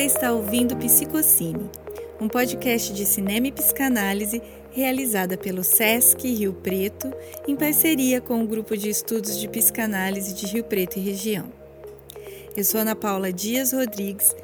Você está ouvindo Psicocine, um podcast de cinema e psicanálise realizada pelo SESC Rio Preto em parceria com o Grupo de Estudos de Psicanálise de Rio Preto e Região. Eu sou Ana Paula Dias Rodrigues,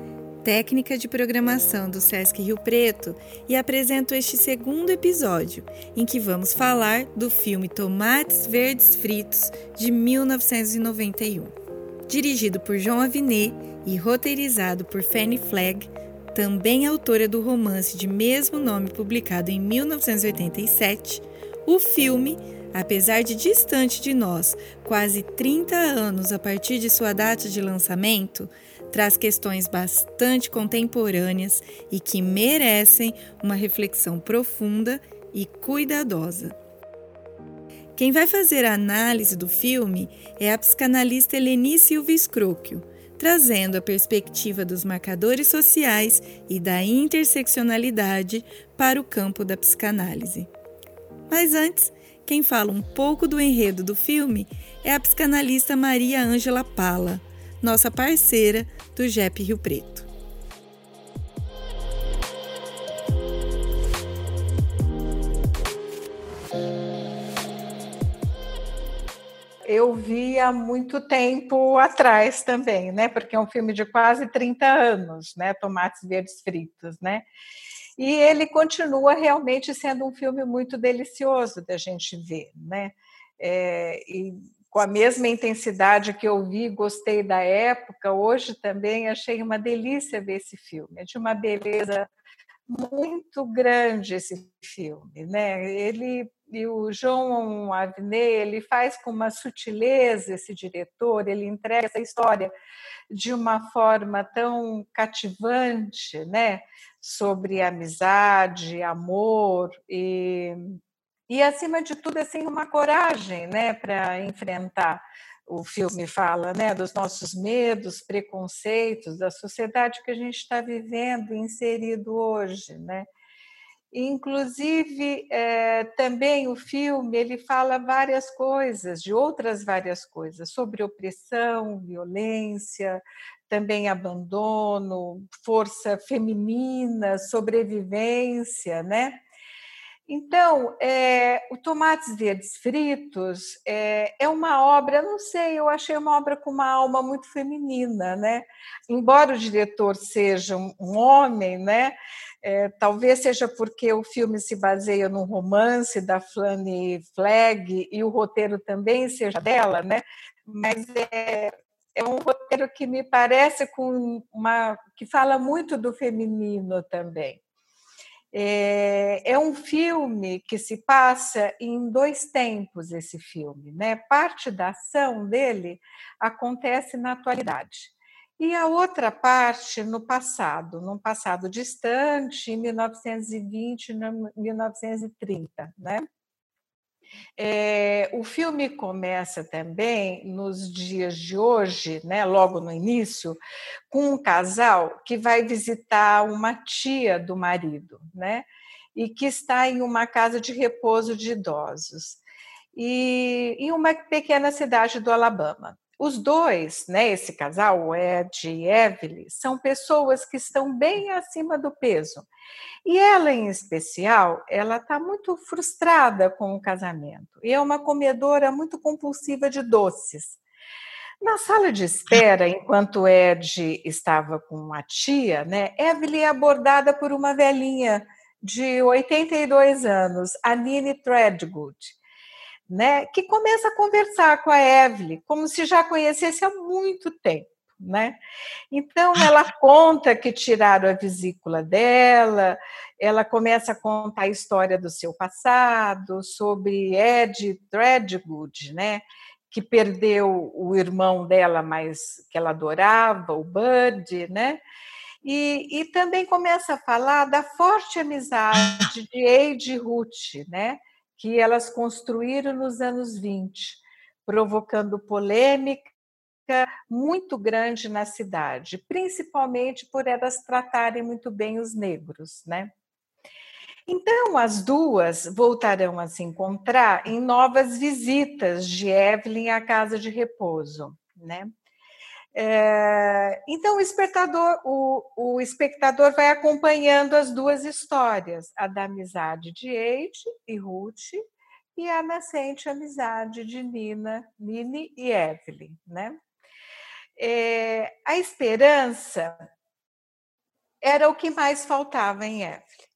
técnica de programação do SESC Rio Preto, e apresento este segundo episódio, em que vamos falar do filme Tomates Verdes Fritos de 1991. Dirigido por João Avinet e roteirizado por Fanny Flagg, também autora do romance de mesmo nome publicado em 1987, o filme, apesar de distante de nós, quase 30 anos a partir de sua data de lançamento, traz questões bastante contemporâneas e que merecem uma reflexão profunda e cuidadosa. Quem vai fazer a análise do filme é a psicanalista Eleni Silva Scrocchio, trazendo a perspectiva dos marcadores sociais e da interseccionalidade para o campo da psicanálise. Mas antes, quem fala um pouco do enredo do filme é a psicanalista Maria Ângela Pala, nossa parceira do JEP Rio Preto. Eu vi há muito tempo atrás também, né? Porque é um filme de quase 30 anos, né? Tomates Verdes Fritos, né? E ele continua realmente sendo um filme muito delicioso da gente ver, né? É, e com a mesma intensidade que eu vi, gostei da época, hoje também achei uma delícia ver esse filme. É de uma beleza muito grande esse filme, né? Ele e o João Avenel, ele faz com uma sutileza esse diretor, ele entrega essa história de uma forma tão cativante, né? Sobre amizade, amor e, e acima de tudo assim uma coragem, né? Para enfrentar o filme fala, né? Dos nossos medos, preconceitos, da sociedade que a gente está vivendo, inserido hoje, né? Inclusive, é, também o filme ele fala várias coisas, de outras várias coisas, sobre opressão, violência, também abandono, força feminina, sobrevivência, né? Então, é, o Tomates Verdes Fritos é, é, uma obra, não sei, eu achei uma obra com uma alma muito feminina, né? Embora o diretor seja um, homem, né? É, talvez seja porque o filme se baseia num romance da Flanny Flagg e o roteiro também seja dela, né? Mas é, é um roteiro que me parece com uma que fala muito do feminino também. É, é, um filme que se passa em dois tempos, esse filme. Né? Parte da ação dele acontece na atualidade. E a outra parte no passado, num passado distante, em 1920, 1930. Né? É, o filme começa também nos dias de hoje, né, logo no início, com um casal que vai visitar uma tia do marido, né, e que está em uma casa de repouso de idosos, e em uma pequena cidade do Alabama. Os dois, né, esse casal, o Ed e Evelyn, são pessoas que estão bem acima do peso. E ela, em especial, ela está muito frustrada com o casamento. E é uma comedora muito compulsiva de doces. Na sala de espera, enquanto Ed estava com a tia, né, Evelyn é abordada por uma velhinha de 82 anos, a Nini Threadgood né, que começa a conversar com a Evelyn, como se já conhecesse há muito tempo. Né? Então, ela conta que tiraram a vesícula dela, ela começa a contar a história do seu passado, sobre Ed Threadgood, né? que perdeu o irmão dela, mas que ela adorava, o Bud, né? E, e também começa a falar da forte amizade de Eide e Ruth, né? Que elas construíram nos anos 20, provocando polêmica muito grande na cidade, principalmente por elas tratarem muito bem os negros, né? Então, as duas voltarão a se encontrar em novas visitas de Evelyn à casa de repouso, né? É, então, o espectador, o, o espectador vai acompanhando as duas histórias, a da amizade de Eide e Ruth e a nascente amizade de Nina, Nini e Evelyn. Né? É, a esperança era o que mais faltava em Evelyn,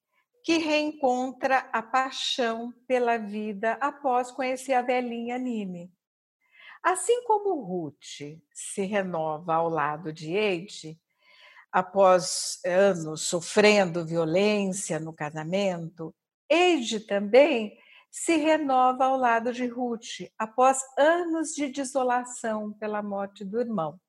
que reencontra a paixão pela vida após conhecer a velhinha Nini. Assim como Ruth se renova ao lado de Eide, após anos sofrendo violência no casamento, Eide também se renova ao lado de Ruth, após anos de desolação pela morte do irmão.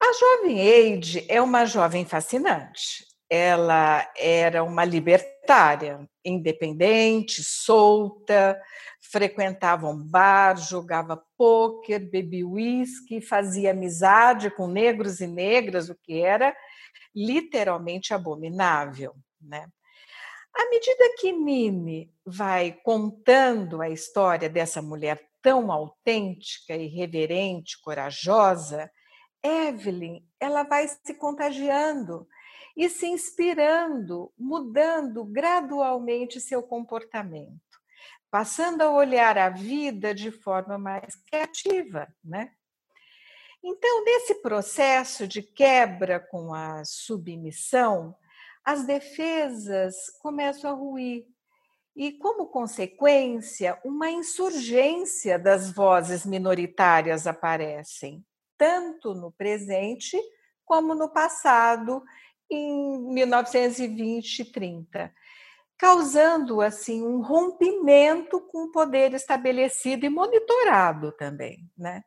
A jovem Eide é uma jovem fascinante ela era uma libertária, independente, solta, frequentava um bar, jogava pôquer, bebia uísque, fazia amizade com negros e negras, o que era literalmente abominável. Né? À medida que Nini vai contando a história dessa mulher tão autêntica, irreverente, corajosa, Evelyn ela vai se contagiando e se inspirando, mudando gradualmente seu comportamento, passando a olhar a vida de forma mais criativa, né? Então, nesse processo de quebra com a submissão, as defesas começam a ruir e, como consequência, uma insurgência das vozes minoritárias aparecem, tanto no presente como no passado em 1920 e 30, causando assim um rompimento com o poder estabelecido e monitorado também, né?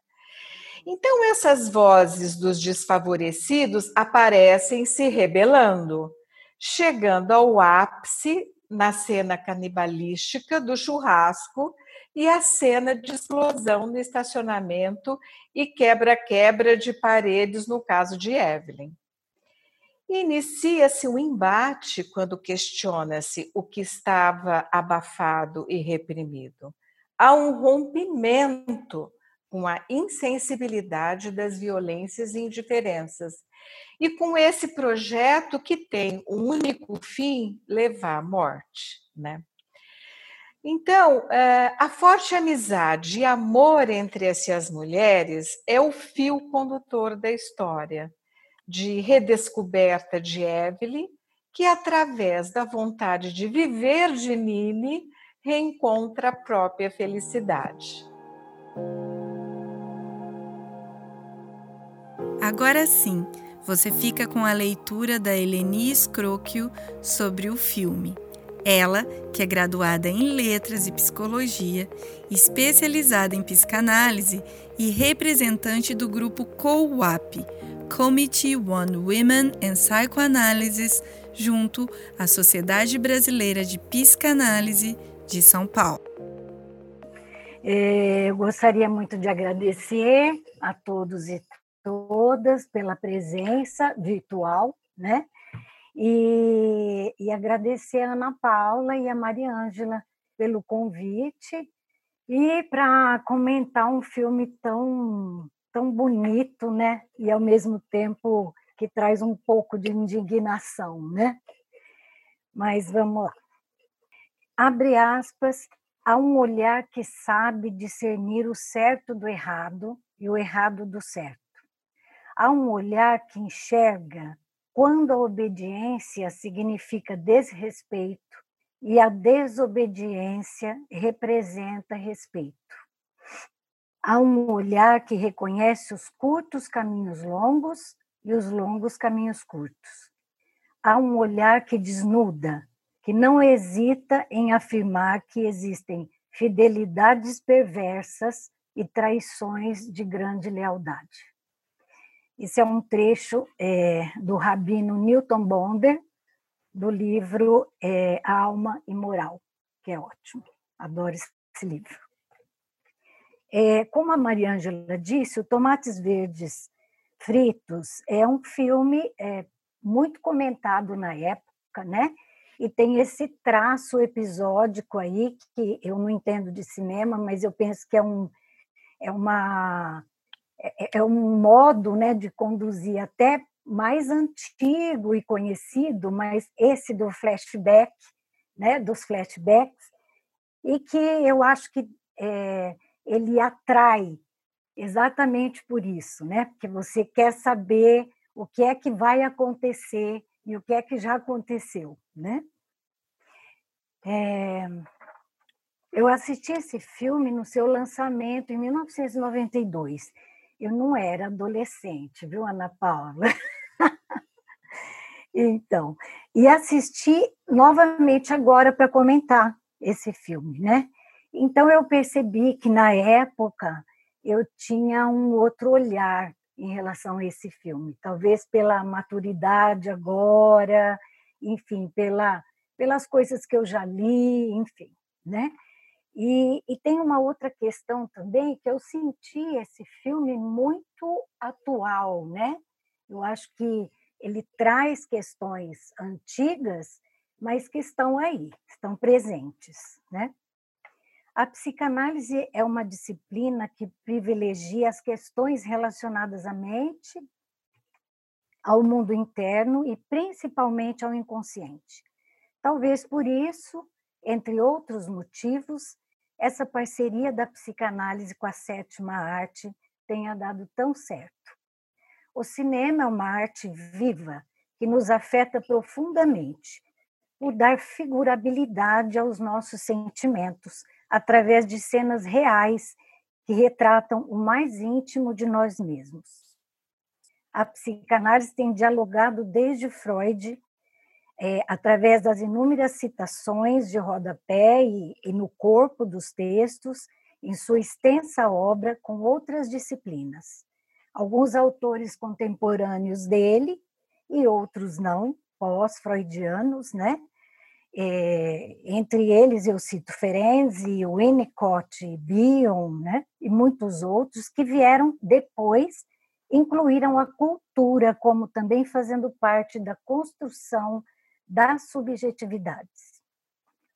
Então essas vozes dos desfavorecidos aparecem se rebelando, chegando ao ápice na cena canibalística do churrasco e a cena de explosão no estacionamento e quebra-quebra de paredes no caso de Evelyn. Inicia-se um embate quando questiona-se o que estava abafado e reprimido. Há um rompimento com a insensibilidade das violências e indiferenças. E com esse projeto que tem o um único fim levar à morte, né? Então, eh, a forte amizade e amor entre essas mulheres é o fio condutor da história de redescoberta de Evelyn, que, através da vontade de viver de Nini, reencontra a própria felicidade. Agora sim, você fica com a leitura da Eleni Scrocchio sobre o filme. Ela, que é graduada em Letras e Psicologia, especializada em psicanálise e representante do grupo COWAP, Committee on Women and Psychoanalysis, junto à Sociedade Brasileira de Psicanálise de São Paulo. É, eu gostaria muito de agradecer a todos e todas pela presença virtual, né? E, e agradecer a Ana Paula e a Maria Ângela pelo convite e para comentar um filme tão tão bonito, né? E ao mesmo tempo que traz um pouco de indignação, né? Mas vamos lá. Abre aspas, há um olhar que sabe discernir o certo do errado e o errado do certo. Há um olhar que enxerga quando a obediência significa desrespeito e a desobediência representa respeito. Há um olhar que reconhece os curtos caminhos longos e os longos caminhos curtos. Há um olhar que desnuda, que não hesita em afirmar que existem fidelidades perversas e traições de grande lealdade. Esse é um trecho é, do rabino Newton Bonder, do livro é, Alma e Moral, que é ótimo, adoro esse livro. É, como a Mariângela disse, o Tomates Verdes Fritos é um filme é, muito comentado na época, né? E tem esse traço episódico aí, que eu não entendo de cinema, mas eu penso que é, um, é uma é, é um modo né, de conduzir até mais antigo e conhecido, mas esse do flashback, né, dos flashbacks, e que eu acho que é, ele atrai exatamente por isso, né? Porque você quer saber o que é que vai acontecer e o que é que já aconteceu, né? É, eu assisti esse filme no seu lançamento em 1992. Eu não era adolescente, viu, Ana Paula? então, e assisti novamente agora para comentar esse filme, né? Então eu percebi que na época eu tinha um outro olhar em relação a esse filme, talvez pela maturidade agora, enfim, pela, pelas coisas que eu já li, enfim, né? E, e, tem uma outra questão também que eu senti esse filme muito atual, né? Eu acho que ele traz questões antigas, mas que estão aí, estão presentes, né? A psicanálise é uma disciplina que privilegia as questões relacionadas à mente, ao mundo interno e principalmente ao inconsciente. Talvez por isso, entre outros motivos, essa parceria da psicanálise com a sétima arte tenha dado tão certo. O cinema é uma arte viva que nos afeta profundamente, por dar figurabilidade aos nossos sentimentos através de cenas reais que retratam o mais íntimo de nós mesmos. A psicanálise tem dialogado desde Freud, é, através das inúmeras citações de rodapé e, e no corpo dos textos, em sua extensa obra com outras disciplinas. Alguns autores contemporâneos dele e outros não, pós-freudianos, né? É, entre eles eu cito Ferenczi, Winnicott, Bion, né, e muitos outros que vieram depois, incluíram a cultura como também fazendo parte da construção das subjetividades.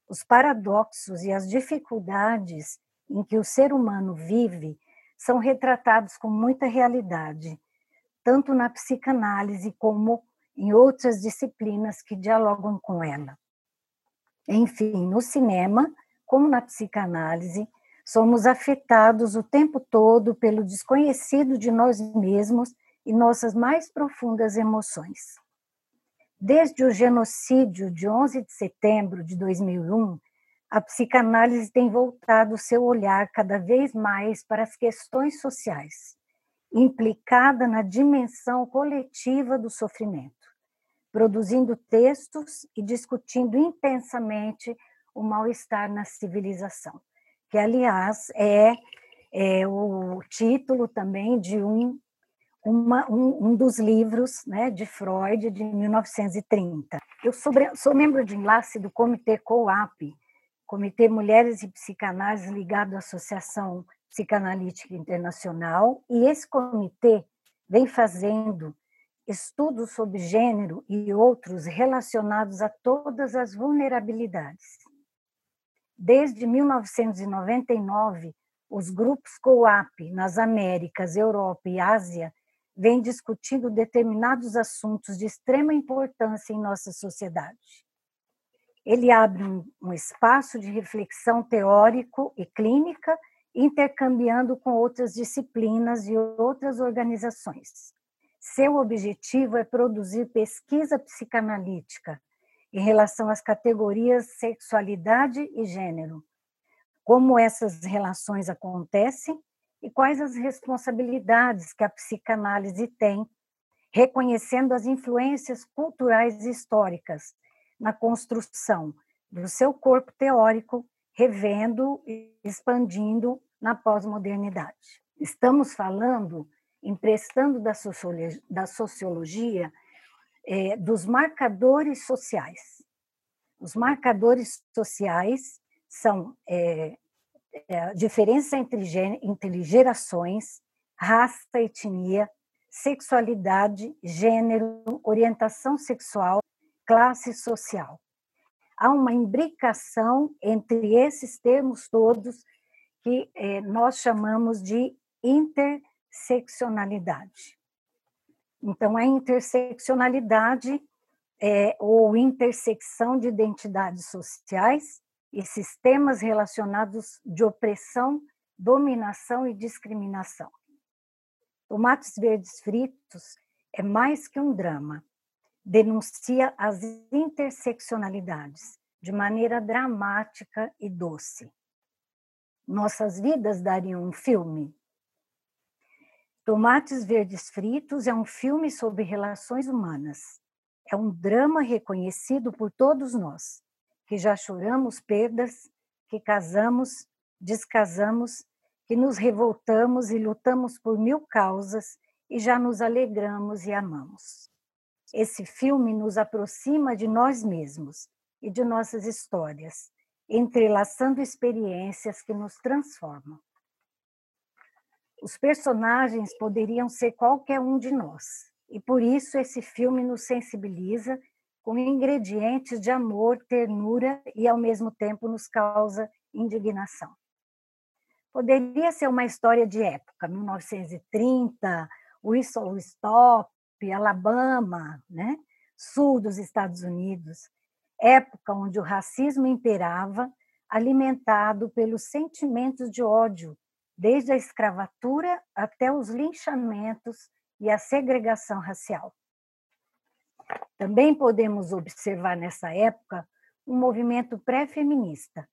Os paradoxos e as dificuldades em que o ser humano vive são retratados com muita realidade, tanto na psicanálise como em outras disciplinas que dialogam com ela. Enfim, no cinema, como na psicanálise, somos afetados o tempo todo pelo desconhecido de nós mesmos e nossas mais profundas emoções. Desde o genocídio de 11 de setembro de 2001, a psicanálise tem voltado seu olhar cada vez mais para as questões sociais, implicada na dimensão coletiva do sofrimento produzindo textos e discutindo intensamente o mal-estar na civilização, que, aliás, é, é o título também de um, uma, um, um, dos livros né, de Freud, de 1930. Eu sou, sou membro de enlace do Comitê COAP, Comitê Mulheres e Psicanálise, ligado à Associação Psicanalítica Internacional, e esse comitê vem fazendo estudos sobre gênero e outros relacionados a todas as vulnerabilidades. Desde 1999, os grupos COAP nas Américas, Europa e Ásia vêm discutindo determinados assuntos de extrema importância em nossa sociedade. Ele abre um, um espaço de reflexão teórico e clínica, intercambiando com outras disciplinas e outras organizações seu objetivo é produzir pesquisa psicanalítica em relação às categorias sexualidade e gênero, como essas relações acontecem e quais as responsabilidades que a psicanálise tem, reconhecendo as influências culturais e históricas na construção do seu corpo teórico, revendo e expandindo na pós-modernidade. Estamos falando emprestando da sociologia, é, dos marcadores sociais. Os marcadores sociais são é, é, diferença entre, entre gerações, raça, etnia, sexualidade, gênero, orientação sexual, classe social. Há uma imbricação entre esses termos todos que é, nós chamamos de inter interseccionalidade. Então, a interseccionalidade é, ou intersecção de identidades sociais e sistemas relacionados de opressão, dominação e discriminação. Tomates verdes fritos é mais que um drama. Denuncia as interseccionalidades de maneira dramática e doce. Nossas vidas dariam um filme. Tomates Verdes Fritos é um filme sobre relações humanas. É um drama reconhecido por todos nós, que já choramos perdas, que casamos, descasamos, que nos revoltamos e lutamos por mil causas e já nos alegramos e amamos. Esse filme nos aproxima de nós mesmos e de nossas histórias, entrelaçando experiências que nos transformam. Os personagens poderiam ser qualquer um de nós, e por isso esse filme nos sensibiliza com ingredientes de amor, ternura e ao mesmo tempo nos causa indignação. Poderia ser uma história de época, 1930, Whistle Stop, Alabama, né? sul dos Estados Unidos, época onde o racismo imperava, alimentado pelos sentimentos de ódio, desde a escravatura até os linchamentos e a segregação racial. Também podemos observar nessa época um movimento pré-feminista,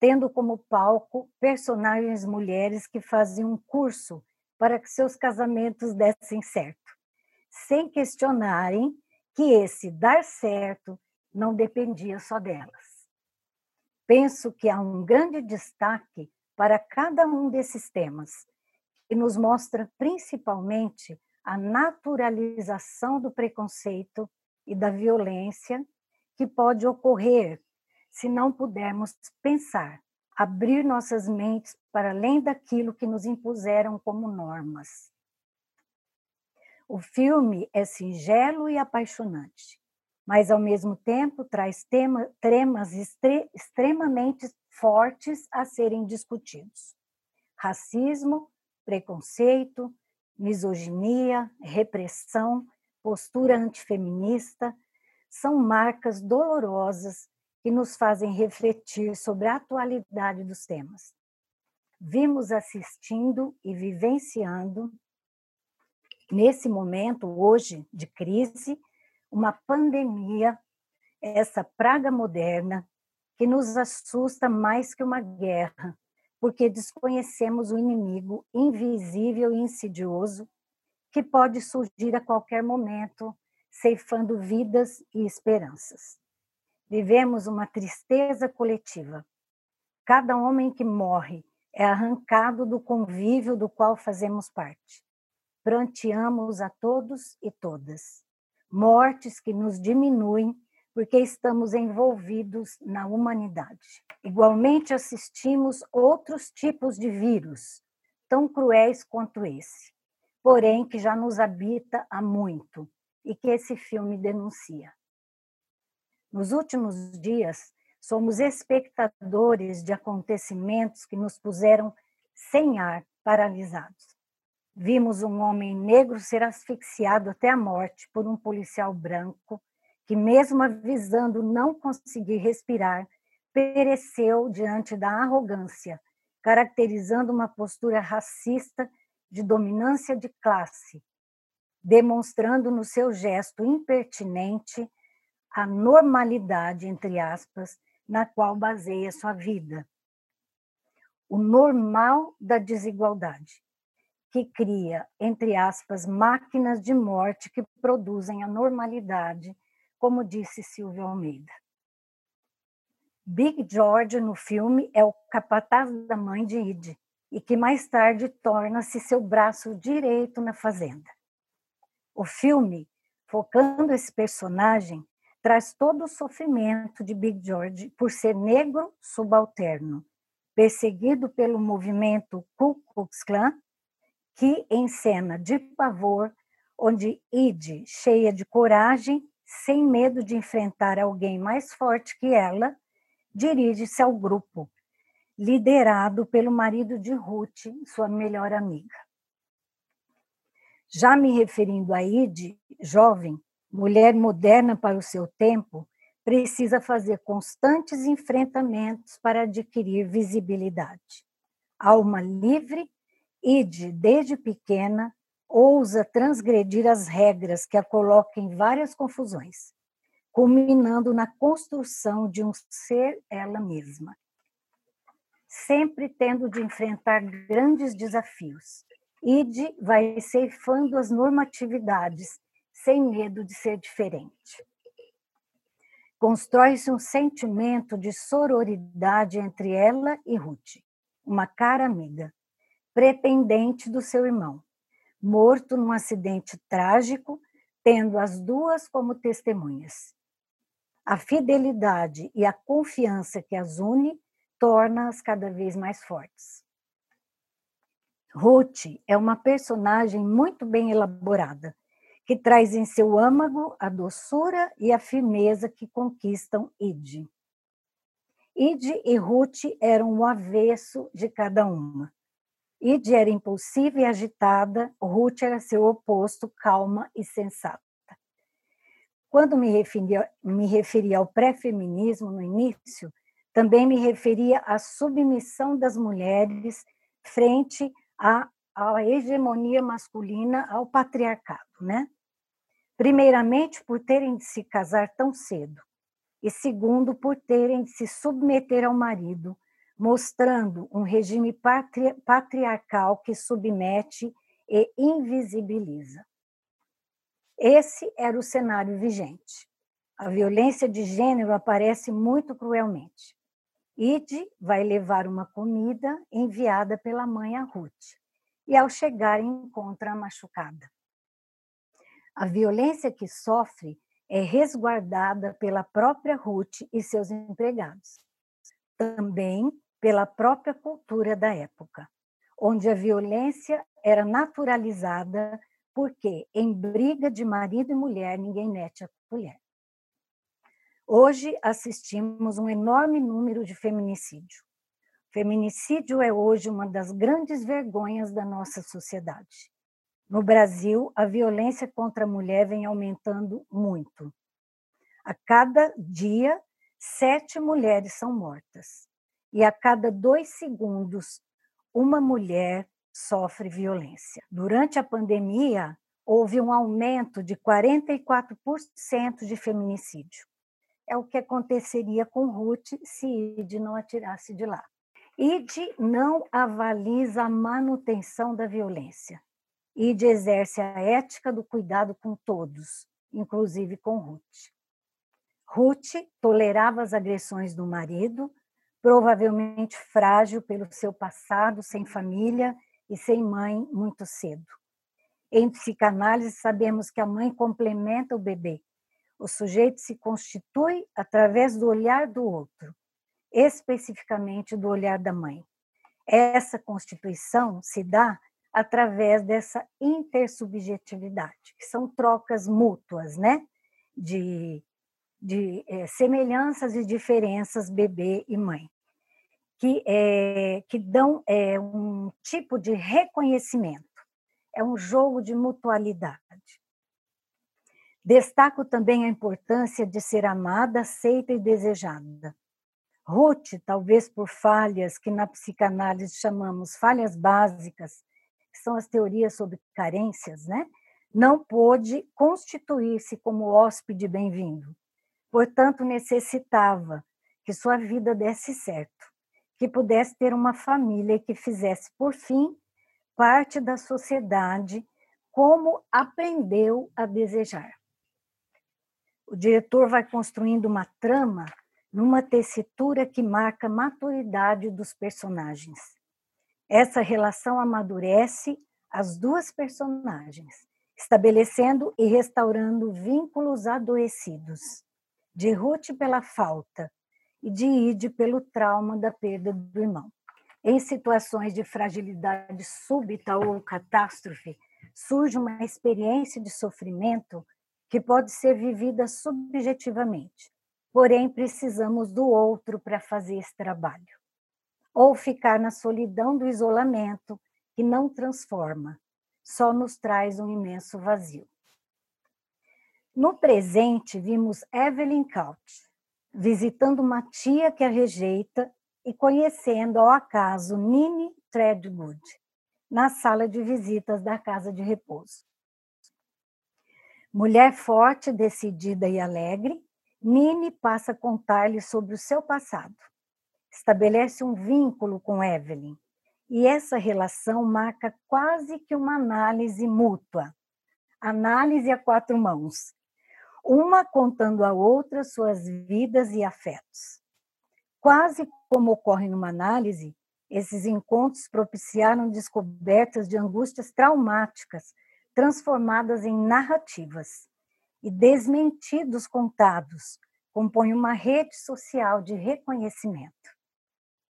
tendo como palco personagens mulheres que faziam um curso para que seus casamentos dessem certo, sem questionarem que esse dar certo não dependia só delas. Penso que há um grande destaque para cada um desses temas, que nos mostra principalmente a naturalização do preconceito e da violência que pode ocorrer se não pudermos pensar, abrir nossas mentes para além daquilo que nos impuseram como normas. O filme é singelo e apaixonante mas ao mesmo tempo traz tema, temas extre, extremamente fortes a serem discutidos: racismo, preconceito, misoginia, repressão, postura antifeminista são marcas dolorosas que nos fazem refletir sobre a atualidade dos temas. Vimos assistindo e vivenciando, nesse momento, hoje, de crise, uma pandemia, essa praga moderna, que nos assusta mais que uma guerra, porque desconhecemos o inimigo invisível e insidioso que pode surgir a qualquer momento, ceifando vidas e esperanças. Vivemos uma tristeza coletiva. Cada homem que morre é arrancado do convívio do qual fazemos parte. Pranteamos a todos e todas mortes que nos diminuem porque estamos envolvidos na humanidade. Igualmente assistimos outros tipos de vírus, tão cruéis quanto esse, porém que já nos habita há muito e que esse filme denuncia. Nos últimos dias, somos espectadores de acontecimentos que nos puseram sem ar, paralisados. Vimos um homem negro ser asfixiado até a morte por um policial branco, que, mesmo avisando não conseguir respirar, pereceu diante da arrogância, caracterizando uma postura racista de dominância de classe, demonstrando no seu gesto impertinente a normalidade, entre aspas, na qual baseia sua vida. O normal da desigualdade que cria, entre aspas, máquinas de morte que produzem a normalidade, como disse Silvio Almeida. Big George, no filme, é o capataz da mãe de Id, e que mais tarde torna-se seu braço direito na fazenda. O filme, focando esse personagem, traz todo o sofrimento de Big George por ser negro subalterno, perseguido pelo movimento Ku Klux Klan que encena de pavor, onde Ide, cheia de coragem, sem medo de enfrentar alguém mais forte que ela, dirige-se ao grupo, liderado pelo marido de Ruth, sua melhor amiga. Já me referindo a Ide, jovem, mulher moderna para o seu tempo, precisa fazer constantes enfrentamentos para adquirir visibilidade. Alma livre, Ide, desde pequena, ousa transgredir as regras que a colocam em várias confusões, culminando na construção de um ser ela mesma. Sempre tendo de enfrentar grandes desafios, Ide vai ceifando as normatividades, sem medo de ser diferente. Constrói-se um sentimento de sororidade entre ela e Ruth, uma cara amiga, pretendente do seu irmão, morto num acidente trágico, tendo as duas como testemunhas. A fidelidade e a confiança que as une torna-as cada vez mais fortes. Ruth é uma personagem muito bem elaborada, que traz em seu âmago a doçura e a firmeza que conquistam Ide. Ide e Ruth eram o avesso de cada uma. Ide era impulsiva e agitada, Ruth era seu oposto, calma e sensata. Quando me referia, me referia ao pré-feminismo no início, também me referia à submissão das mulheres frente à, à hegemonia masculina, ao patriarcado, né? Primeiramente, por terem de se casar tão cedo, e segundo, por terem de se submeter ao marido, mostrando um regime patri patriarcal que submete e invisibiliza. Esse era o cenário vigente. A violência de gênero aparece muito cruelmente. Ide vai levar uma comida enviada pela mãe a Ruth, e ao chegar encontra a machucada. A violência que sofre é resguardada pela própria Ruth e seus empregados. Também pela própria cultura da época, onde a violência era naturalizada porque em briga de marido e mulher ninguém mete a colher. Hoje assistimos um enorme número de feminicídio. Feminicídio é hoje uma das grandes vergonhas da nossa sociedade. No Brasil, a violência contra a mulher vem aumentando muito. A cada dia, sete mulheres são mortas e a cada dois segundos, uma mulher sofre violência. Durante a pandemia, houve um aumento de 44% de feminicídio. É o que aconteceria com Ruth se Ide não atirasse de lá. Ide não avaliza a manutenção da violência. Ide exerce a ética do cuidado com todos, inclusive com Ruth. Ruth tolerava as agressões do marido, provavelmente frágil pelo seu passado, sem família e sem mãe muito cedo. Em psicanálise, sabemos que a mãe complementa o bebê. O sujeito se constitui através do olhar do outro, especificamente do olhar da mãe. Essa constituição se dá através dessa intersubjetividade, que são trocas mútuas, né? De de é, semelhanças e diferenças bebê e mãe, que, é, que dão é, um tipo de reconhecimento, é um jogo de mutualidade. Destaco também a importância de ser amada, aceita e desejada. Ruth, talvez por falhas que na psicanálise chamamos falhas básicas, que são as teorias sobre carências, né? não pôde constituir-se como hóspede bem-vindo Portanto, necessitava que sua vida desse certo, que pudesse ter uma família que fizesse, por fim, parte da sociedade como aprendeu a desejar. O diretor vai construindo uma trama numa tessitura que marca a maturidade dos personagens. Essa relação amadurece as duas personagens, estabelecendo e restaurando vínculos adoecidos de Ruth pela falta e de Ide pelo trauma da perda do irmão. Em situações de fragilidade súbita ou catástrofe, surge uma experiência de sofrimento que pode ser vivida subjetivamente, porém precisamos do outro para fazer esse trabalho. Ou ficar na solidão do isolamento, que não transforma, só nos traz um imenso vazio. No presente, vimos Evelyn Couch visitando uma tia que a rejeita e conhecendo ao acaso Nini Threadgood na sala de visitas da casa de repouso. Mulher forte, decidida e alegre, Nini passa a contar-lhe sobre o seu passado. Estabelece um vínculo com Evelyn, e essa relação marca quase que uma análise mútua, análise a quatro mãos, uma contando à outra suas vidas e afetos. Quase como ocorre numa análise, esses encontros propiciaram descobertas de angústias traumáticas transformadas em narrativas e desmentidos contados compõem uma rede social de reconhecimento.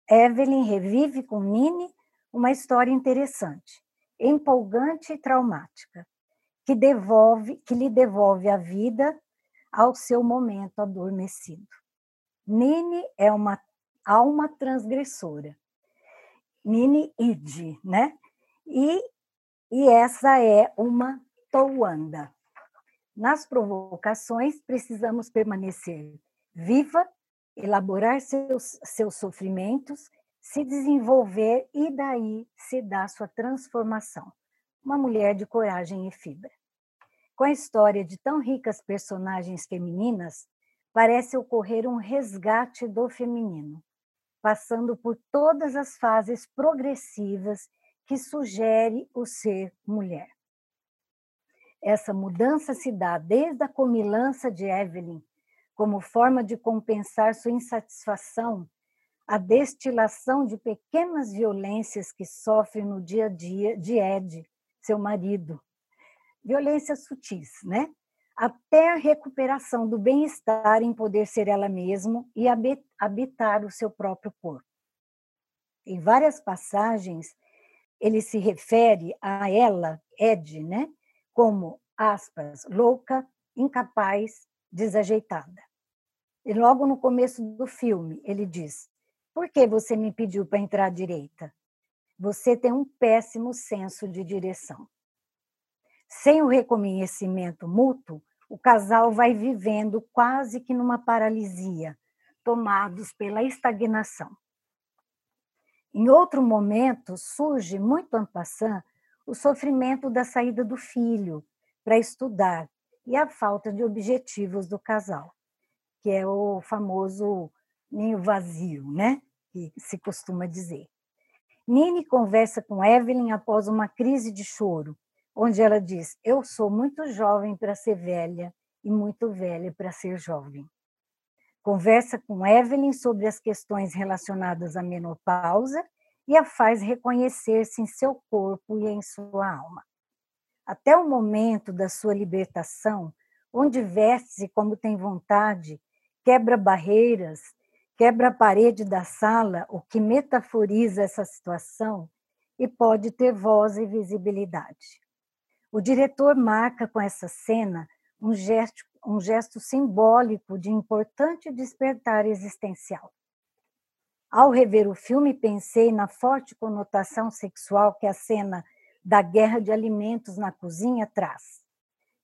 Evelyn revive com Nini uma história interessante, empolgante e traumática, que devolve, que lhe devolve a vida ao seu momento adormecido. Nini é uma alma transgressora. Nini id, né? E, e essa é uma Towanda. Nas provocações, precisamos permanecer viva, elaborar seus, seus sofrimentos, se desenvolver e daí se dá sua transformação uma mulher de coragem e fibra. Com a história de tão ricas personagens femininas, parece ocorrer um resgate do feminino, passando por todas as fases progressivas que sugere o ser mulher. Essa mudança se dá desde a comilança de Evelyn, como forma de compensar sua insatisfação, a destilação de pequenas violências que sofre no dia a dia de Ed, seu marido. Violências sutis, né? Até a recuperação do bem-estar em poder ser ela mesma e habitar o seu próprio corpo. Em várias passagens, ele se refere a ela, Ed, né? Como, aspas, louca, incapaz, desajeitada. E logo no começo do filme, ele diz: Por que você me pediu para entrar à direita? Você tem um péssimo senso de direção. Sem o reconhecimento mútuo, o casal vai vivendo quase que numa paralisia, tomados pela estagnação. Em outro momento, surge, muito passant, o sofrimento da saída do filho para estudar e a falta de objetivos do casal, que é o famoso ninho vazio, né? Que se costuma dizer. Nini conversa com Evelyn após uma crise de choro, onde ela diz: Eu sou muito jovem para ser velha e muito velha para ser jovem. Conversa com Evelyn sobre as questões relacionadas à menopausa e a faz reconhecer-se em seu corpo e em sua alma. Até o momento da sua libertação, onde veste-se como tem vontade, quebra barreiras quebra a parede da sala, o que metaforiza essa situação e pode ter voz e visibilidade. O diretor marca com essa cena um gesto, um gesto simbólico de importante despertar existencial. Ao rever o filme, pensei na forte conotação sexual que a cena da guerra de alimentos na cozinha traz.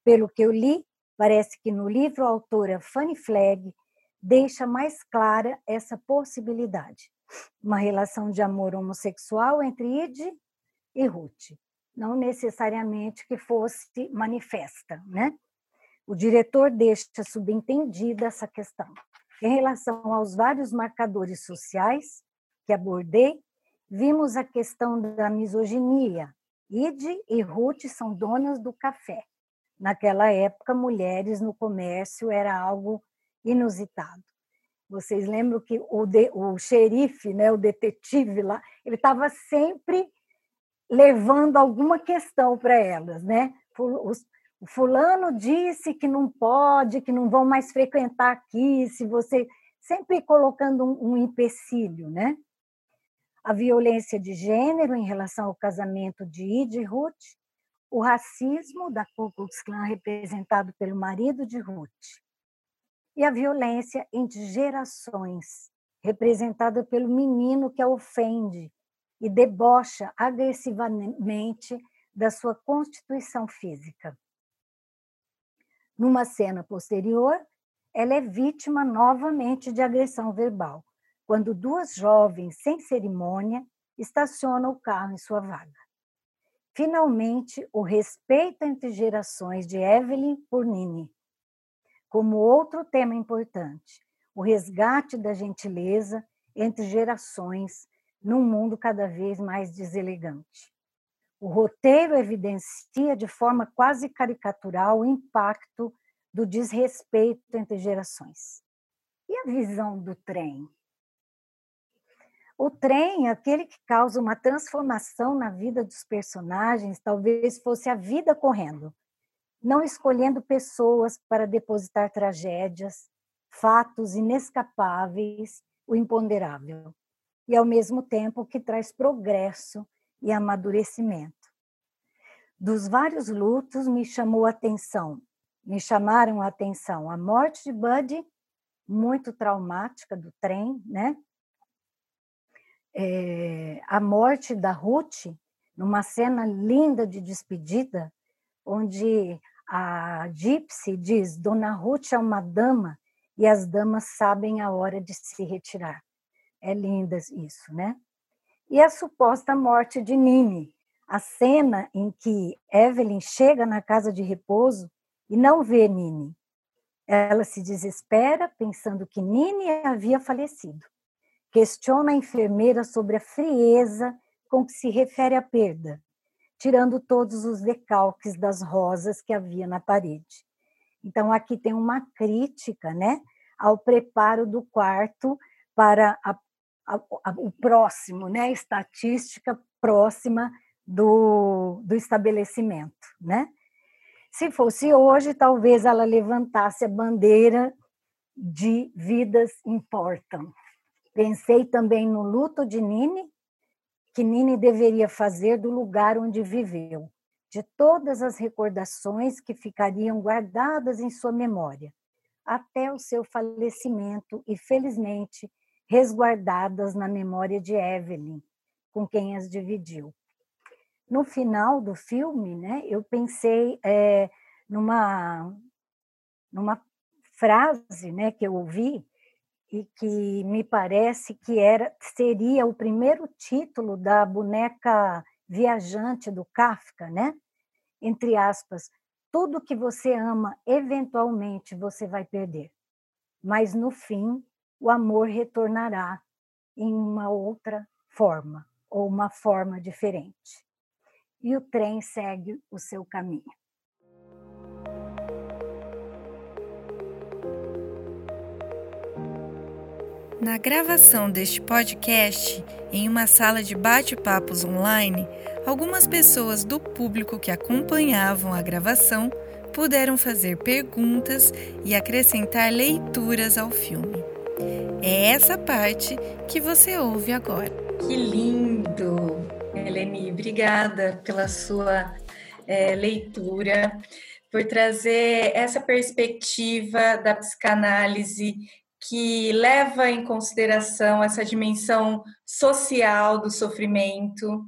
Pelo que eu li, parece que no livro a autora Fanny Flagg deixa mais clara essa possibilidade. Uma relação de amor homossexual entre Id e Ruth, não necessariamente que fosse manifesta, né? O diretor deixa subentendida essa questão. Em relação aos vários marcadores sociais que abordei, vimos a questão da misoginia. Id e Ruth são donas do café. Naquela época, mulheres no comércio era algo inusitado. Vocês lembram que o, de, o xerife, né, o detetive lá, ele estava sempre levando alguma questão para elas, né? O fulano disse que não pode, que não vão mais frequentar aqui, se você sempre colocando um, um empecilho, né? A violência de gênero em relação ao casamento de Id e Ruth, o racismo da Ku Klux Klan representado pelo marido de Ruth, e a violência entre gerações, representada pelo menino que a ofende e debocha agressivamente da sua constituição física. Numa cena posterior, ela é vítima novamente de agressão verbal, quando duas jovens, sem cerimônia, estacionam o carro em sua vaga. Finalmente, o respeito entre gerações de Evelyn por Nini. Como outro tema importante, o resgate da gentileza entre gerações num mundo cada vez mais deselegante. O roteiro evidencia de forma quase caricatural o impacto do desrespeito entre gerações. E a visão do trem? O trem, aquele que causa uma transformação na vida dos personagens, talvez fosse a vida correndo, não escolhendo pessoas para depositar tragédias, fatos inescapáveis, o imponderável, e ao mesmo tempo que traz progresso e amadurecimento. Dos vários lutos me chamou a atenção, me chamaram a atenção a morte de Buddy, muito traumática do trem, né? é, a morte da Ruth, numa cena linda de despedida, onde a Gypsy diz: Dona Ruth é uma dama e as damas sabem a hora de se retirar. É linda isso, né? E a suposta morte de Nini, a cena em que Evelyn chega na casa de repouso e não vê Nini. Ela se desespera, pensando que Nini havia falecido. Questiona a enfermeira sobre a frieza com que se refere à perda, tirando todos os decalques das rosas que havia na parede. Então, aqui tem uma crítica né, ao preparo do quarto para a, a, a, o próximo, né, estatística próxima do, do estabelecimento. Né? Se fosse hoje, talvez ela levantasse a bandeira de vidas importam. Pensei também no luto de Nini, que Nini deveria fazer do lugar onde viveu, de todas as recordações que ficariam guardadas em sua memória, até o seu falecimento e, felizmente, resguardadas na memória de Evelyn, com quem as dividiu. No final do filme, né, eu pensei é, numa, numa frase né, que eu ouvi e que me parece que era seria o primeiro título da boneca viajante do Kafka, né? Entre aspas, tudo que você ama, eventualmente você vai perder. Mas no fim, o amor retornará em uma outra forma ou uma forma diferente. E o trem segue o seu caminho. Na gravação deste podcast, em uma sala de bate-papos online, algumas pessoas do público que acompanhavam a gravação puderam fazer perguntas e acrescentar leituras ao filme. É essa parte que você ouve agora. Que lindo! Eleni, obrigada pela sua é, leitura, por trazer essa perspectiva da psicanálise que leva em consideração essa dimensão social do sofrimento,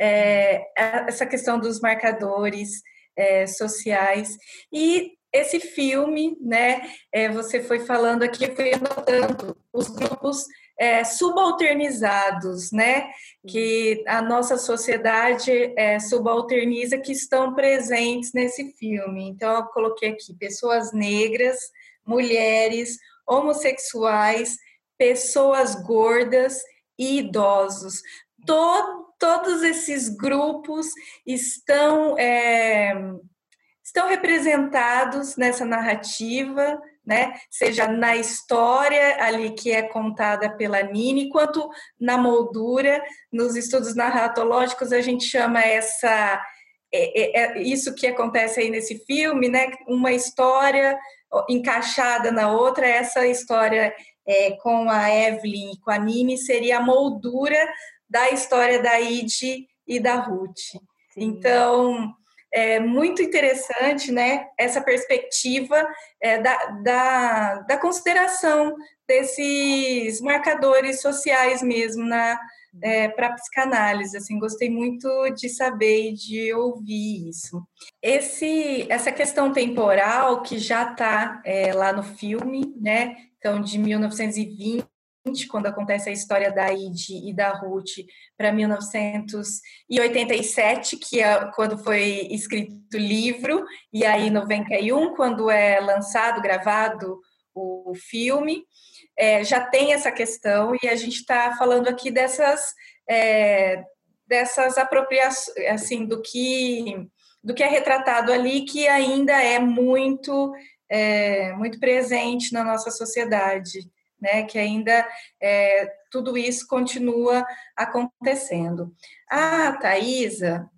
é, essa questão dos marcadores é, sociais e esse filme, né? É, você foi falando aqui, foi anotando os grupos é, subalternizados, né? Que a nossa sociedade é, subalterniza, que estão presentes nesse filme. Então, eu coloquei aqui pessoas negras, mulheres, homossexuais, pessoas gordas e idosos. Todo, todos esses grupos estão, é, estão representados nessa narrativa, né? seja na história ali que é contada pela Nini, quanto na moldura, nos estudos narratológicos a gente chama essa é, é, é isso que acontece aí nesse filme, né? Uma história encaixada na outra, essa história é, com a Evelyn e com a Nini seria a moldura da história da Id e da Ruth. Sim. Então, é muito interessante né, essa perspectiva é, da, da, da, consideração desses marcadores sociais mesmo na, é, para psicanálise. Assim, gostei muito de saber e de ouvir isso. Esse, essa questão temporal que já está é, lá no filme, né? Então, de 1920 quando acontece a história da Id e da Ruth, para 1987, que é quando foi escrito o livro, e aí 91, quando é lançado, gravado o filme é, já tem essa questão e a gente está falando aqui dessas é, dessas apropriações, assim, do que do que é retratado ali que ainda é muito é, muito presente na nossa sociedade, né? Que ainda é, tudo isso continua acontecendo. A Thaisa,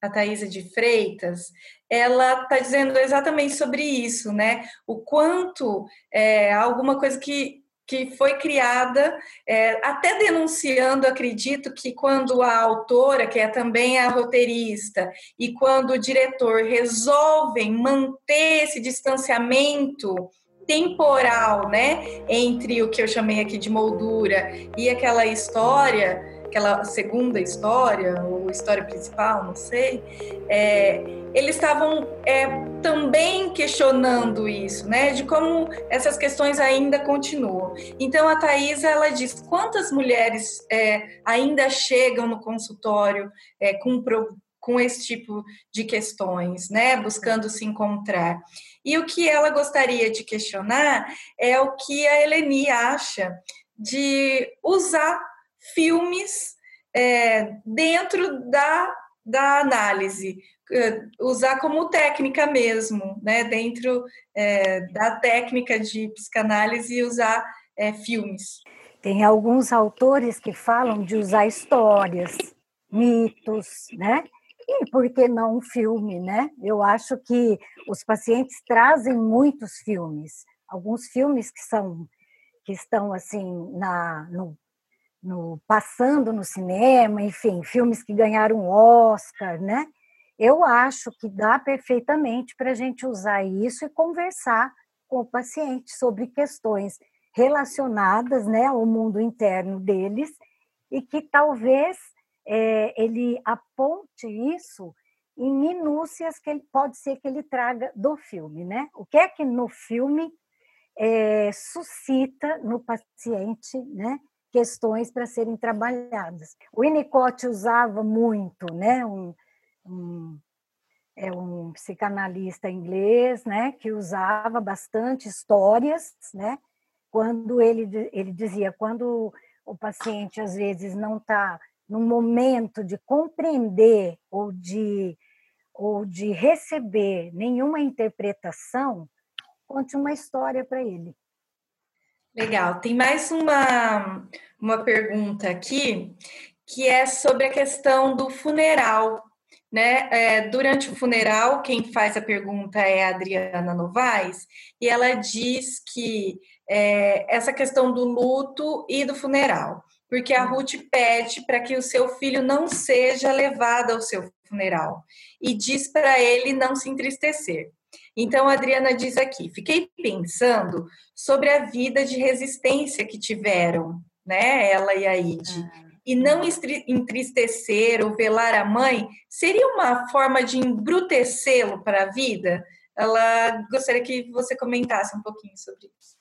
a Thaisa de Freitas, ela está dizendo exatamente sobre isso, né? O quanto é, alguma coisa que que foi criada, é, até denunciando, acredito que quando a autora, que é também a roteirista, e quando o diretor resolvem manter esse distanciamento temporal, né, entre o que eu chamei aqui de moldura e aquela história, aquela segunda história, ou história principal, não sei, é, eles estavam é, também questionando isso, né, de como essas questões ainda continuam. Então, a Thaisa, ela diz, quantas mulheres é, ainda chegam no consultório é, com, com esse tipo de questões, né, buscando se encontrar. E o que ela gostaria de questionar é o que a Eleni acha de usar filmes é, dentro da, da análise, é, usar como técnica mesmo, né? dentro é, da técnica de psicanálise, usar é, filmes. Tem alguns autores que falam de usar histórias, mitos, né? E por que não um filme, né? Eu acho que os pacientes trazem muitos filmes, alguns filmes que são que estão assim na no no, passando no cinema, enfim, filmes que ganharam Oscar, né? Eu acho que dá perfeitamente para a gente usar isso e conversar com o paciente sobre questões relacionadas né, ao mundo interno deles e que talvez é, ele aponte isso em minúcias que ele, pode ser que ele traga do filme, né? O que é que no filme é, suscita no paciente, né? Questões para serem trabalhadas. O Winnicott usava muito, né, um, um, é um psicanalista inglês, né, que usava bastante histórias, né, quando ele, ele dizia, quando o paciente às vezes não está no momento de compreender ou de, ou de receber nenhuma interpretação, conte uma história para ele. Legal. Tem mais uma, uma pergunta aqui, que é sobre a questão do funeral. Né? É, durante o funeral, quem faz a pergunta é a Adriana Novaes, e ela diz que é, essa questão do luto e do funeral, porque a Ruth pede para que o seu filho não seja levado ao seu funeral e diz para ele não se entristecer. Então, a Adriana diz aqui: fiquei pensando sobre a vida de resistência que tiveram, né, ela e a Ide. Ah. E não entristecer ou velar a mãe seria uma forma de embrutecê-lo para a vida? Ela gostaria que você comentasse um pouquinho sobre isso.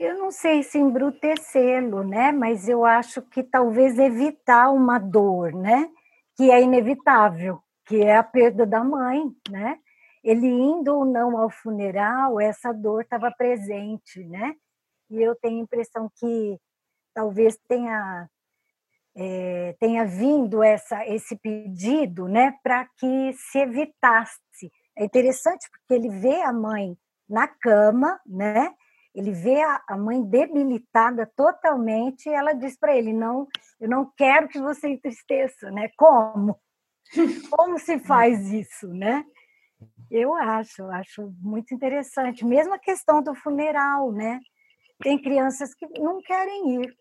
Eu não sei se embrutecê-lo, né? Mas eu acho que talvez evitar uma dor, né? Que é inevitável, que é a perda da mãe, né? Ele indo ou não ao funeral, essa dor estava presente, né? E eu tenho a impressão que talvez tenha é, tenha vindo essa esse pedido, né, para que se evitasse. É interessante porque ele vê a mãe na cama, né? Ele vê a, a mãe debilitada totalmente e ela diz para ele: "Não, eu não quero que você entristeça", né? Como? Como se faz isso, né? Eu acho, acho muito interessante. Mesmo a questão do funeral, né? Tem crianças que não querem ir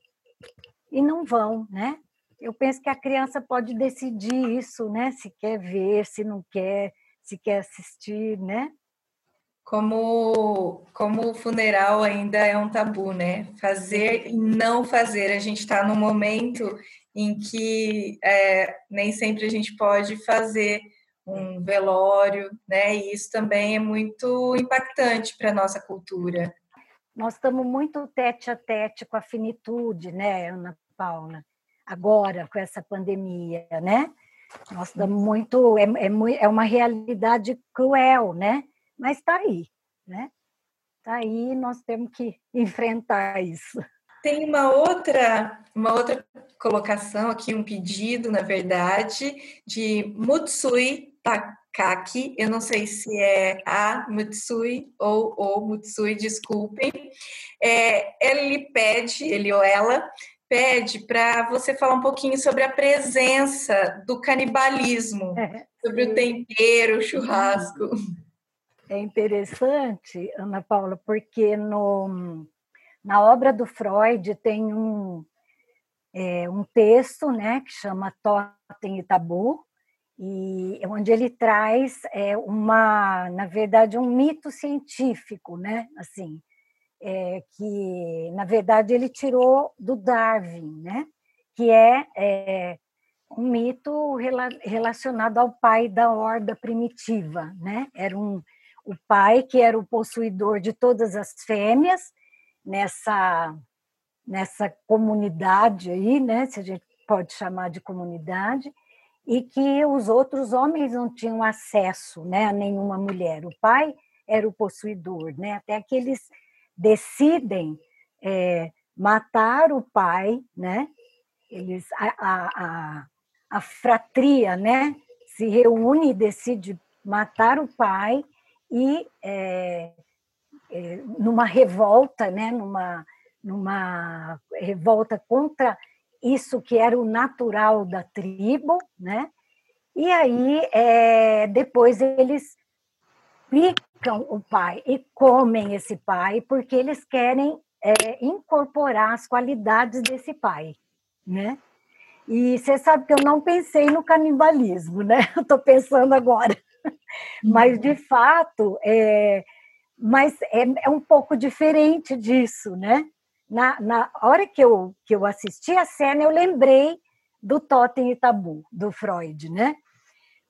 e não vão, né? Eu penso que a criança pode decidir isso, né? Se quer ver, se não quer, se quer assistir, né? Como, como o funeral ainda é um tabu, né? Fazer e não fazer. A gente está num momento em que é, nem sempre a gente pode fazer um velório, né? E isso também é muito impactante para a nossa cultura. Nós estamos muito tete a tete com a finitude, né, Ana Paula? Agora, com essa pandemia, né? Nós estamos muito. É, é, é uma realidade cruel, né? Mas está aí, né? Está aí, nós temos que enfrentar isso. Tem uma outra, uma outra colocação aqui, um pedido, na verdade, de Mutsui Takaki. Eu não sei se é a Mutsui ou o Mutsui, desculpem. É, ele pede, ele ou ela, pede para você falar um pouquinho sobre a presença do canibalismo, sobre o tempero, o churrasco. É interessante, Ana Paula, porque no, na obra do Freud tem um, é, um texto né, que chama Totem e Tabu, e onde ele traz é, uma, na verdade, um mito científico, né? Assim, é, que na verdade ele tirou do Darwin, né? Que é, é um mito rela, relacionado ao pai da horda primitiva, né? Era um o pai que era o possuidor de todas as fêmeas nessa nessa comunidade aí, né? Se a gente pode chamar de comunidade e que os outros homens não tinham acesso, né, a nenhuma mulher. O pai era o possuidor, né? Até que eles decidem é, matar o pai, né? Eles a, a, a, a fratria, né? Se reúne e decide matar o pai e é, é, numa revolta, né? Numa numa revolta contra isso que era o natural da tribo, né? E aí é, depois eles picam o pai e comem esse pai porque eles querem é, incorporar as qualidades desse pai, né? E você sabe que eu não pensei no canibalismo, né? Estou pensando agora, mas de fato é, mas é, é um pouco diferente disso, né? Na, na hora que eu, que eu assisti a cena, eu lembrei do Totem e Tabu, do Freud, né?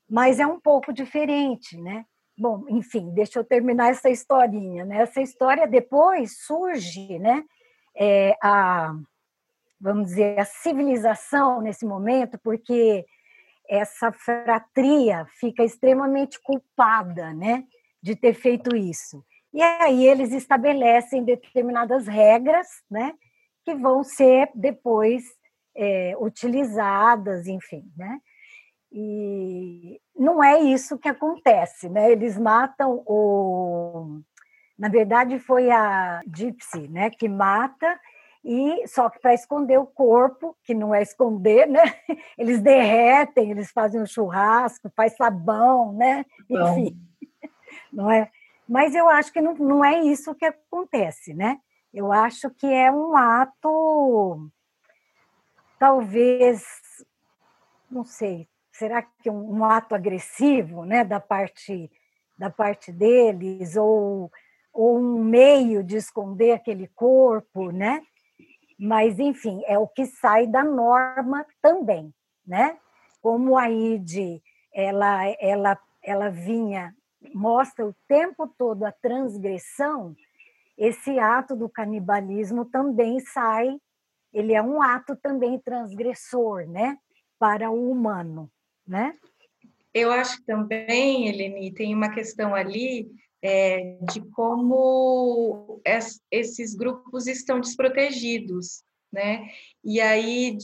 Mas é um pouco diferente, né? Bom, enfim, deixa eu terminar essa historinha, né? Essa história depois surge, né? É, a, vamos dizer, a civilização nesse momento, porque essa fratria fica extremamente culpada, né? De ter feito isso. E aí eles estabelecem determinadas regras, né, que vão ser depois é, utilizadas, enfim, né? E não é isso que acontece, né? Eles matam o, na verdade foi a Gypsy, né, que mata e só que para esconder o corpo, que não é esconder, né? Eles derretem, eles fazem um churrasco, faz sabão, né? Enfim, não é? Mas eu acho que não, não é isso que acontece, né? Eu acho que é um ato, talvez, não sei, será que um, um ato agressivo, né, da parte da parte deles ou, ou um meio de esconder aquele corpo, né? Mas enfim, é o que sai da norma também, né? Como a Ide, ela ela ela vinha mostra o tempo todo a transgressão, esse ato do canibalismo também sai, ele é um ato também transgressor, né, para o humano, né? Eu acho também, Eleni, tem uma questão ali é, de como es, esses grupos estão desprotegidos, né? E aí,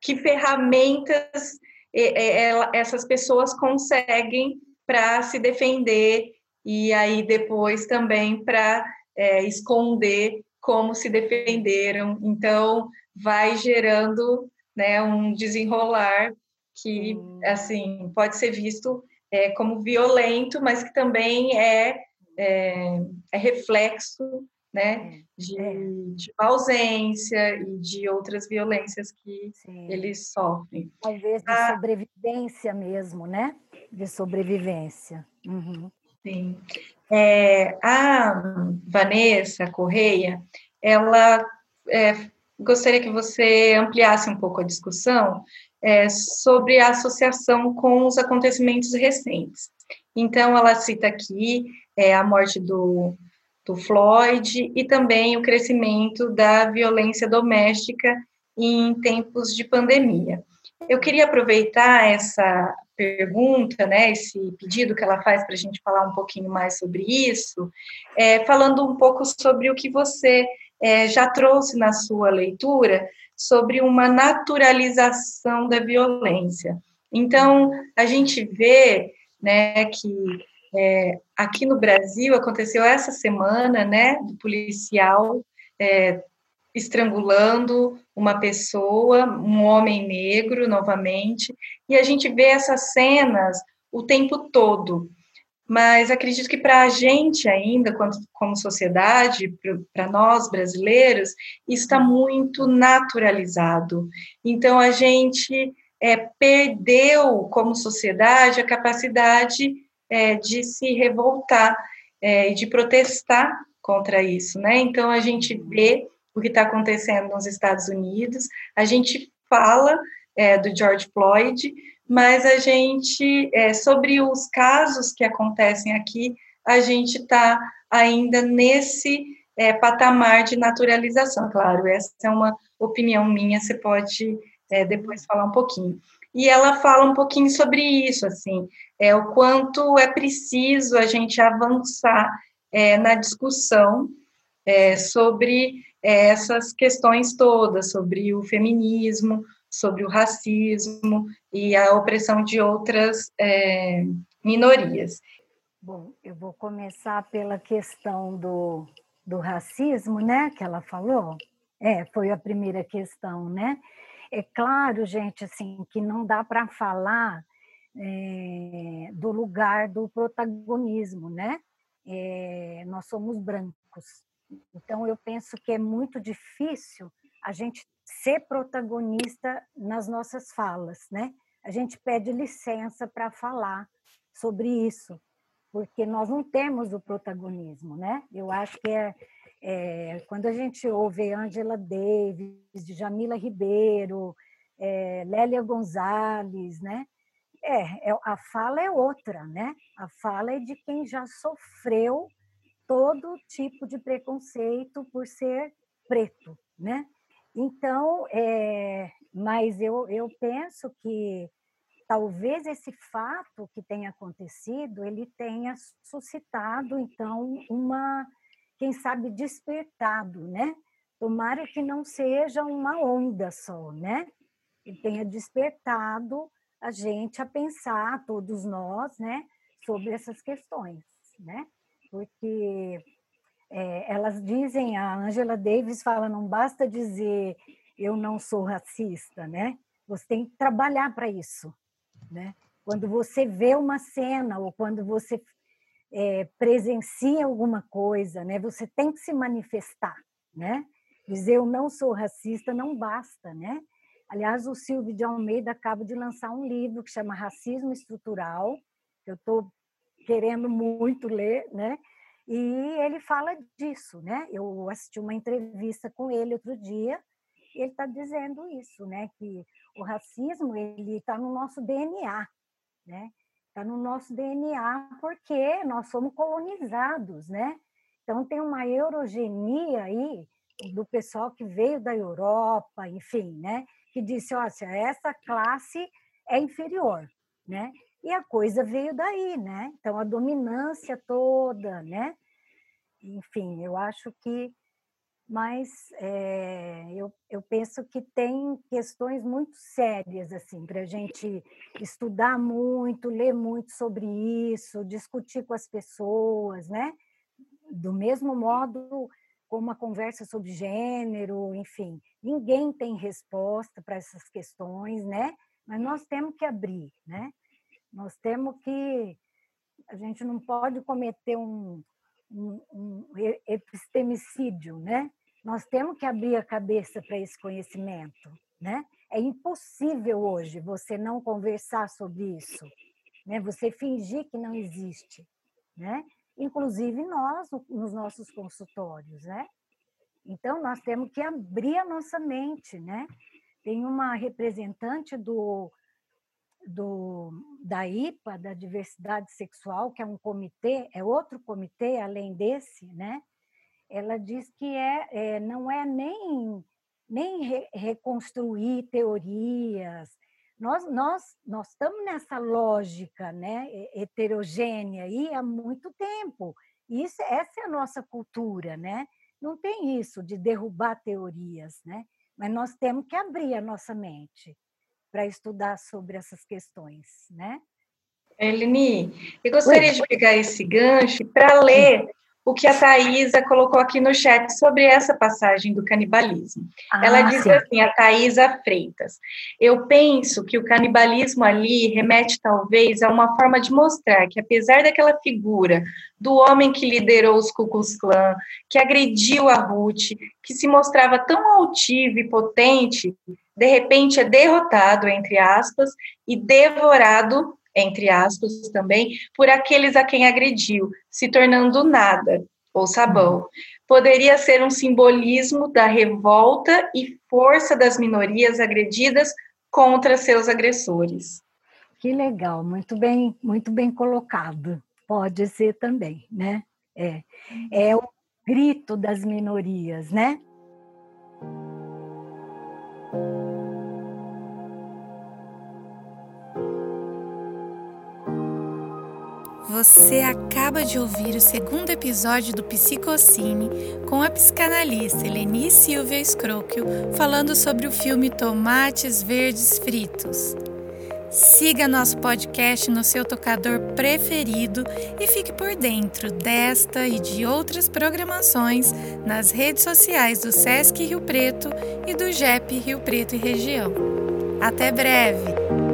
que ferramentas é, é, essas pessoas conseguem para se defender e aí depois também para é, esconder como se defenderam. Então, vai gerando né, um desenrolar que, assim, pode ser visto é, como violento, mas que também é, é, é reflexo né, de, é. de ausência e de outras violências que Sim. eles sofrem. Talvez de ah, sobrevivência mesmo, né? De sobrevivência. Uhum. Sim. É, a Vanessa Correia, ela é, gostaria que você ampliasse um pouco a discussão é, sobre a associação com os acontecimentos recentes. Então, ela cita aqui é, a morte do, do Floyd e também o crescimento da violência doméstica em tempos de pandemia. Eu queria aproveitar essa pergunta, né, esse pedido que ela faz para a gente falar um pouquinho mais sobre isso, é, falando um pouco sobre o que você é, já trouxe na sua leitura sobre uma naturalização da violência. Então, a gente vê né, que é, aqui no Brasil aconteceu essa semana, né, do policial é, estrangulando uma pessoa, um homem negro, novamente, e a gente vê essas cenas o tempo todo. Mas acredito que para a gente ainda, como sociedade, para nós brasileiros, está muito naturalizado. Então a gente é, perdeu como sociedade a capacidade é, de se revoltar é, e de protestar contra isso, né? Então a gente vê o que está acontecendo nos Estados Unidos. A gente fala é, do George Floyd, mas a gente, é, sobre os casos que acontecem aqui, a gente está ainda nesse é, patamar de naturalização. Claro, essa é uma opinião minha, você pode é, depois falar um pouquinho. E ela fala um pouquinho sobre isso, assim, é, o quanto é preciso a gente avançar é, na discussão é, sobre essas questões todas, sobre o feminismo, sobre o racismo e a opressão de outras é, minorias. Bom, eu vou começar pela questão do, do racismo, né, que ela falou. É, foi a primeira questão, né? É claro, gente, assim, que não dá para falar é, do lugar do protagonismo, né? É, nós somos brancos, então, eu penso que é muito difícil a gente ser protagonista nas nossas falas, né? A gente pede licença para falar sobre isso, porque nós não temos o protagonismo, né? Eu acho que é, é quando a gente ouve Angela Davis, Jamila Ribeiro, é, Lélia Gonzalez, né? É, é, a fala é outra, né? A fala é de quem já sofreu todo tipo de preconceito por ser preto, né? Então, é, mas eu, eu penso que talvez esse fato que tenha acontecido, ele tenha suscitado, então, uma, quem sabe, despertado, né? Tomara que não seja uma onda só, né? E tenha despertado a gente a pensar, todos nós, né? Sobre essas questões, né? Porque é, elas dizem, a Angela Davis fala, não basta dizer eu não sou racista, né? Você tem que trabalhar para isso, né? Quando você vê uma cena ou quando você é, presencia alguma coisa, né? Você tem que se manifestar, né? Dizer eu não sou racista não basta, né? Aliás, o Silvio de Almeida acaba de lançar um livro que chama Racismo Estrutural, eu estou querendo muito ler, né? E ele fala disso, né? Eu assisti uma entrevista com ele outro dia e ele está dizendo isso, né? Que o racismo ele está no nosso DNA, né? Está no nosso DNA porque nós somos colonizados, né? Então tem uma eurogenia aí do pessoal que veio da Europa, enfim, né? Que disse, olha, essa classe é inferior, né? E a coisa veio daí, né? Então, a dominância toda, né? Enfim, eu acho que. Mas é, eu, eu penso que tem questões muito sérias, assim, para a gente estudar muito, ler muito sobre isso, discutir com as pessoas, né? Do mesmo modo como uma conversa sobre gênero, enfim, ninguém tem resposta para essas questões, né? Mas nós temos que abrir, né? Nós temos que. A gente não pode cometer um, um, um epistemicídio, né? Nós temos que abrir a cabeça para esse conhecimento, né? É impossível hoje você não conversar sobre isso, né? Você fingir que não existe, né? Inclusive nós nos nossos consultórios, né? Então, nós temos que abrir a nossa mente, né? Tem uma representante do, do, da IPA, da diversidade sexual, que é um comitê, é outro comitê além desse, né? Ela diz que é, é não é nem, nem re, reconstruir teorias, nós, nós, nós estamos nessa lógica né, heterogênea aí há muito tempo. Isso, essa é a nossa cultura, né? Não tem isso de derrubar teorias, né? Mas nós temos que abrir a nossa mente para estudar sobre essas questões, né? Eleni, eu gostaria Oi. de pegar esse gancho para ler o que a Thaisa colocou aqui no chat sobre essa passagem do canibalismo. Ah, Ela diz sim. assim, a Thaisa Freitas, eu penso que o canibalismo ali remete talvez a uma forma de mostrar que apesar daquela figura do homem que liderou os Ku Klux Klan, que agrediu a Ruth, que se mostrava tão altivo e potente, de repente é derrotado, entre aspas, e devorado entre aspas também, por aqueles a quem agrediu, se tornando nada, ou sabão. Uhum. Poderia ser um simbolismo da revolta e força das minorias agredidas contra seus agressores. Que legal, muito bem, muito bem colocado. Pode ser também, né? É, é o grito das minorias, né? Você acaba de ouvir o segundo episódio do Psicocine com a psicanalista Eleni Silvia Scrocchio falando sobre o filme Tomates Verdes Fritos. Siga nosso podcast no seu tocador preferido e fique por dentro desta e de outras programações nas redes sociais do Sesc Rio Preto e do JEP Rio Preto e Região. Até breve!